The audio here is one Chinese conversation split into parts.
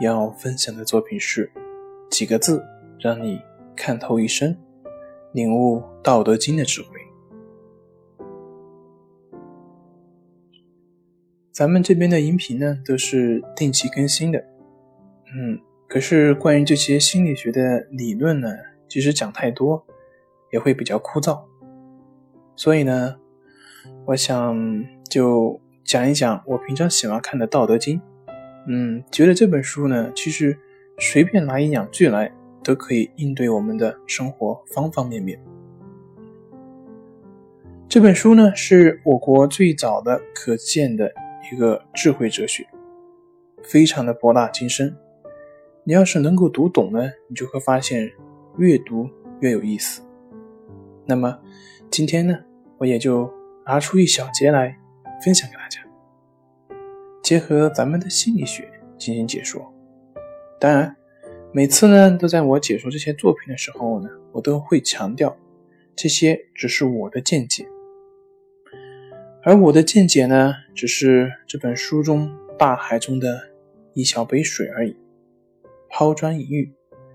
要分享的作品是几个字，让你看透一生，领悟《道德经》的智慧。咱们这边的音频呢，都是定期更新的。嗯，可是关于这些心理学的理论呢，即使讲太多，也会比较枯燥。所以呢，我想就讲一讲我平常喜欢看的《道德经》。嗯，觉得这本书呢，其实随便拿一两句来，都可以应对我们的生活方方面面。这本书呢，是我国最早的可见的一个智慧哲学，非常的博大精深。你要是能够读懂呢，你就会发现越读越有意思。那么今天呢，我也就拿出一小节来分享给大家。结合咱们的心理学进行解说。当然，每次呢都在我解说这些作品的时候呢，我都会强调，这些只是我的见解，而我的见解呢，只是这本书中大海中的一小杯水而已，抛砖引玉。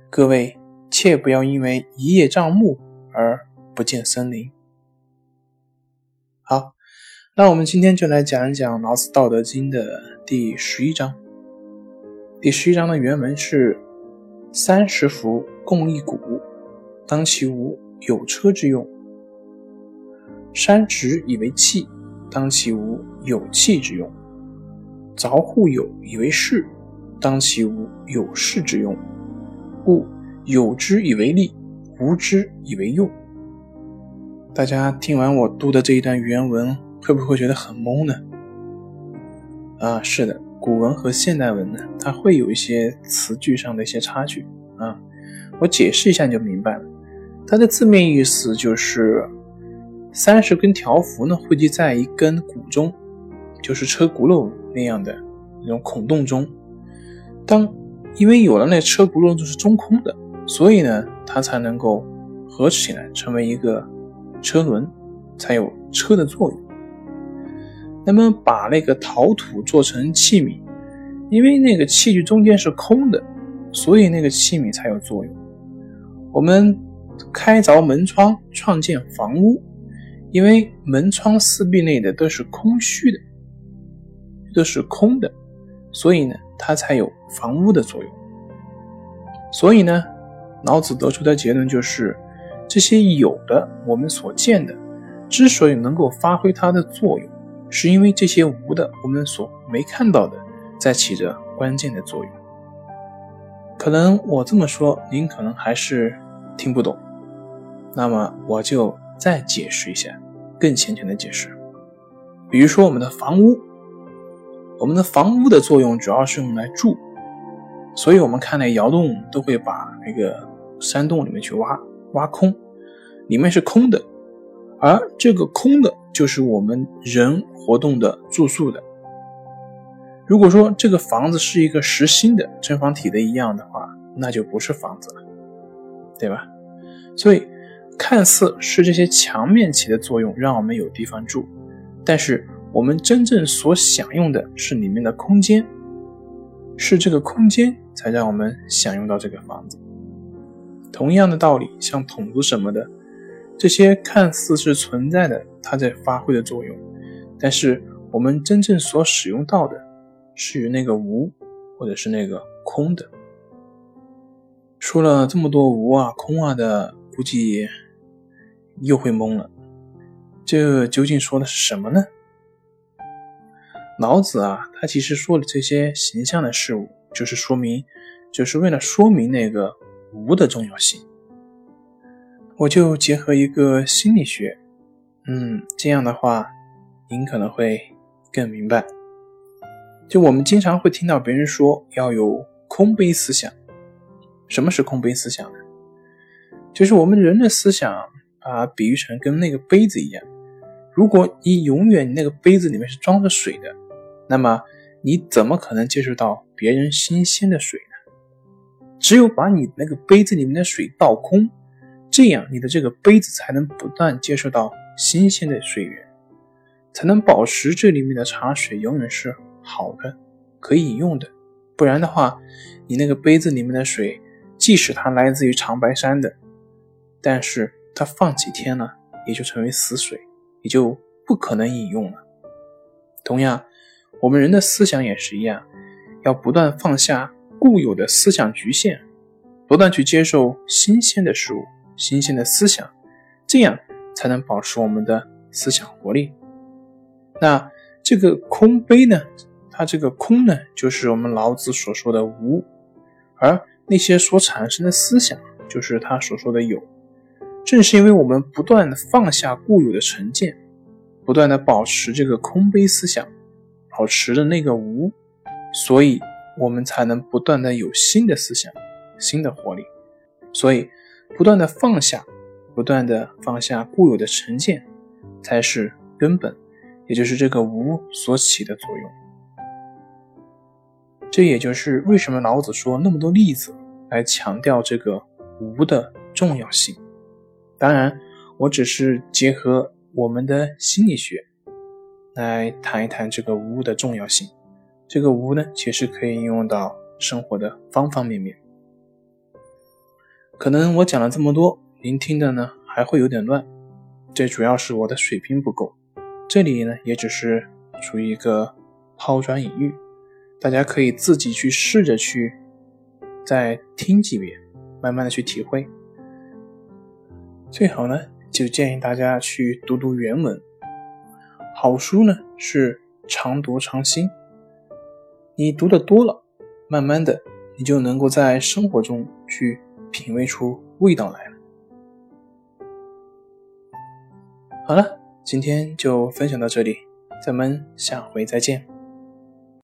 各位切不要因为一叶障目而不见森林。好。那我们今天就来讲一讲《老子·道德经》的第十一章。第十一章的原文是：“三十辐，共一毂，当其无，有车之用；山直以为器，当其无，有器之用；凿户有以为室，当其无，有室之用。故有之以为利，无之以为用。”大家听完我读的这一段原文。会不会觉得很懵呢？啊，是的，古文和现代文呢，它会有一些词句上的一些差距啊。我解释一下你就明白了。它的字面意思就是三十根条幅呢汇集在一根骨中，就是车轱辘那样的那种孔洞中。当因为有了那车轱辘就是中空的，所以呢，它才能够合起来成为一个车轮，才有车的作用。那么把那个陶土做成器皿，因为那个器具中间是空的，所以那个器皿才有作用。我们开凿门窗创建房屋，因为门窗四壁内的都是空虚的，都是空的，所以呢，它才有房屋的作用。所以呢，老子得出的结论就是，这些有的我们所见的，之所以能够发挥它的作用。是因为这些无的，我们所没看到的，在起着关键的作用。可能我这么说，您可能还是听不懂。那么我就再解释一下，更浅显的解释。比如说我们的房屋，我们的房屋的作用主要是用来住，所以我们看那窑洞都会把那个山洞里面去挖，挖空，里面是空的，而这个空的。就是我们人活动的住宿的。如果说这个房子是一个实心的正方体的一样的话，那就不是房子了，对吧？所以，看似是这些墙面起的作用，让我们有地方住，但是我们真正所享用的是里面的空间，是这个空间才让我们享用到这个房子。同样的道理，像筒子什么的。这些看似是存在的，它在发挥的作用，但是我们真正所使用到的，是与那个无，或者是那个空的。说了这么多无啊、空啊的，估计又会懵了。这究竟说的是什么呢？老子啊，他其实说的这些形象的事物，就是说明，就是为了说明那个无的重要性。我就结合一个心理学，嗯，这样的话，您可能会更明白。就我们经常会听到别人说要有空杯思想。什么是空杯思想呢？就是我们人的思想，把比喻成跟那个杯子一样。如果你永远那个杯子里面是装着水的，那么你怎么可能接触到别人新鲜的水呢？只有把你那个杯子里面的水倒空，这样你的这个杯子才能不断接受到新鲜的水源，才能保持这里面的茶水永远是好的，可以饮用的。不然的话，你那个杯子里面的水，即使它来自于长白山的。但是它放几天了，也就成为死水，也就不可能饮用了。同样，我们人的思想也是一样，要不断放下固有的思想局限，不断去接受新鲜的事物、新鲜的思想，这样才能保持我们的思想活力。那这个空杯呢？它这个空呢，就是我们老子所说的无，而那些所产生的思想，就是他所说的有。正是因为我们不断的放下固有的成见，不断的保持这个空杯思想，保持的那个无，所以我们才能不断的有新的思想、新的活力。所以，不断的放下，不断的放下固有的成见，才是根本，也就是这个无所起的作用。这也就是为什么老子说那么多例子来强调这个无的重要性。当然，我只是结合我们的心理学来谈一谈这个无的重要性。这个无呢，其实可以应用到生活的方方面面。可能我讲了这么多，您听的呢还会有点乱，这主要是我的水平不够。这里呢也只是属于一个抛砖引玉，大家可以自己去试着去再听几遍，慢慢的去体会。最好呢，就建议大家去读读原文。好书呢是常读常新，你读的多了，慢慢的你就能够在生活中去品味出味道来了。好了，今天就分享到这里，咱们下回再见。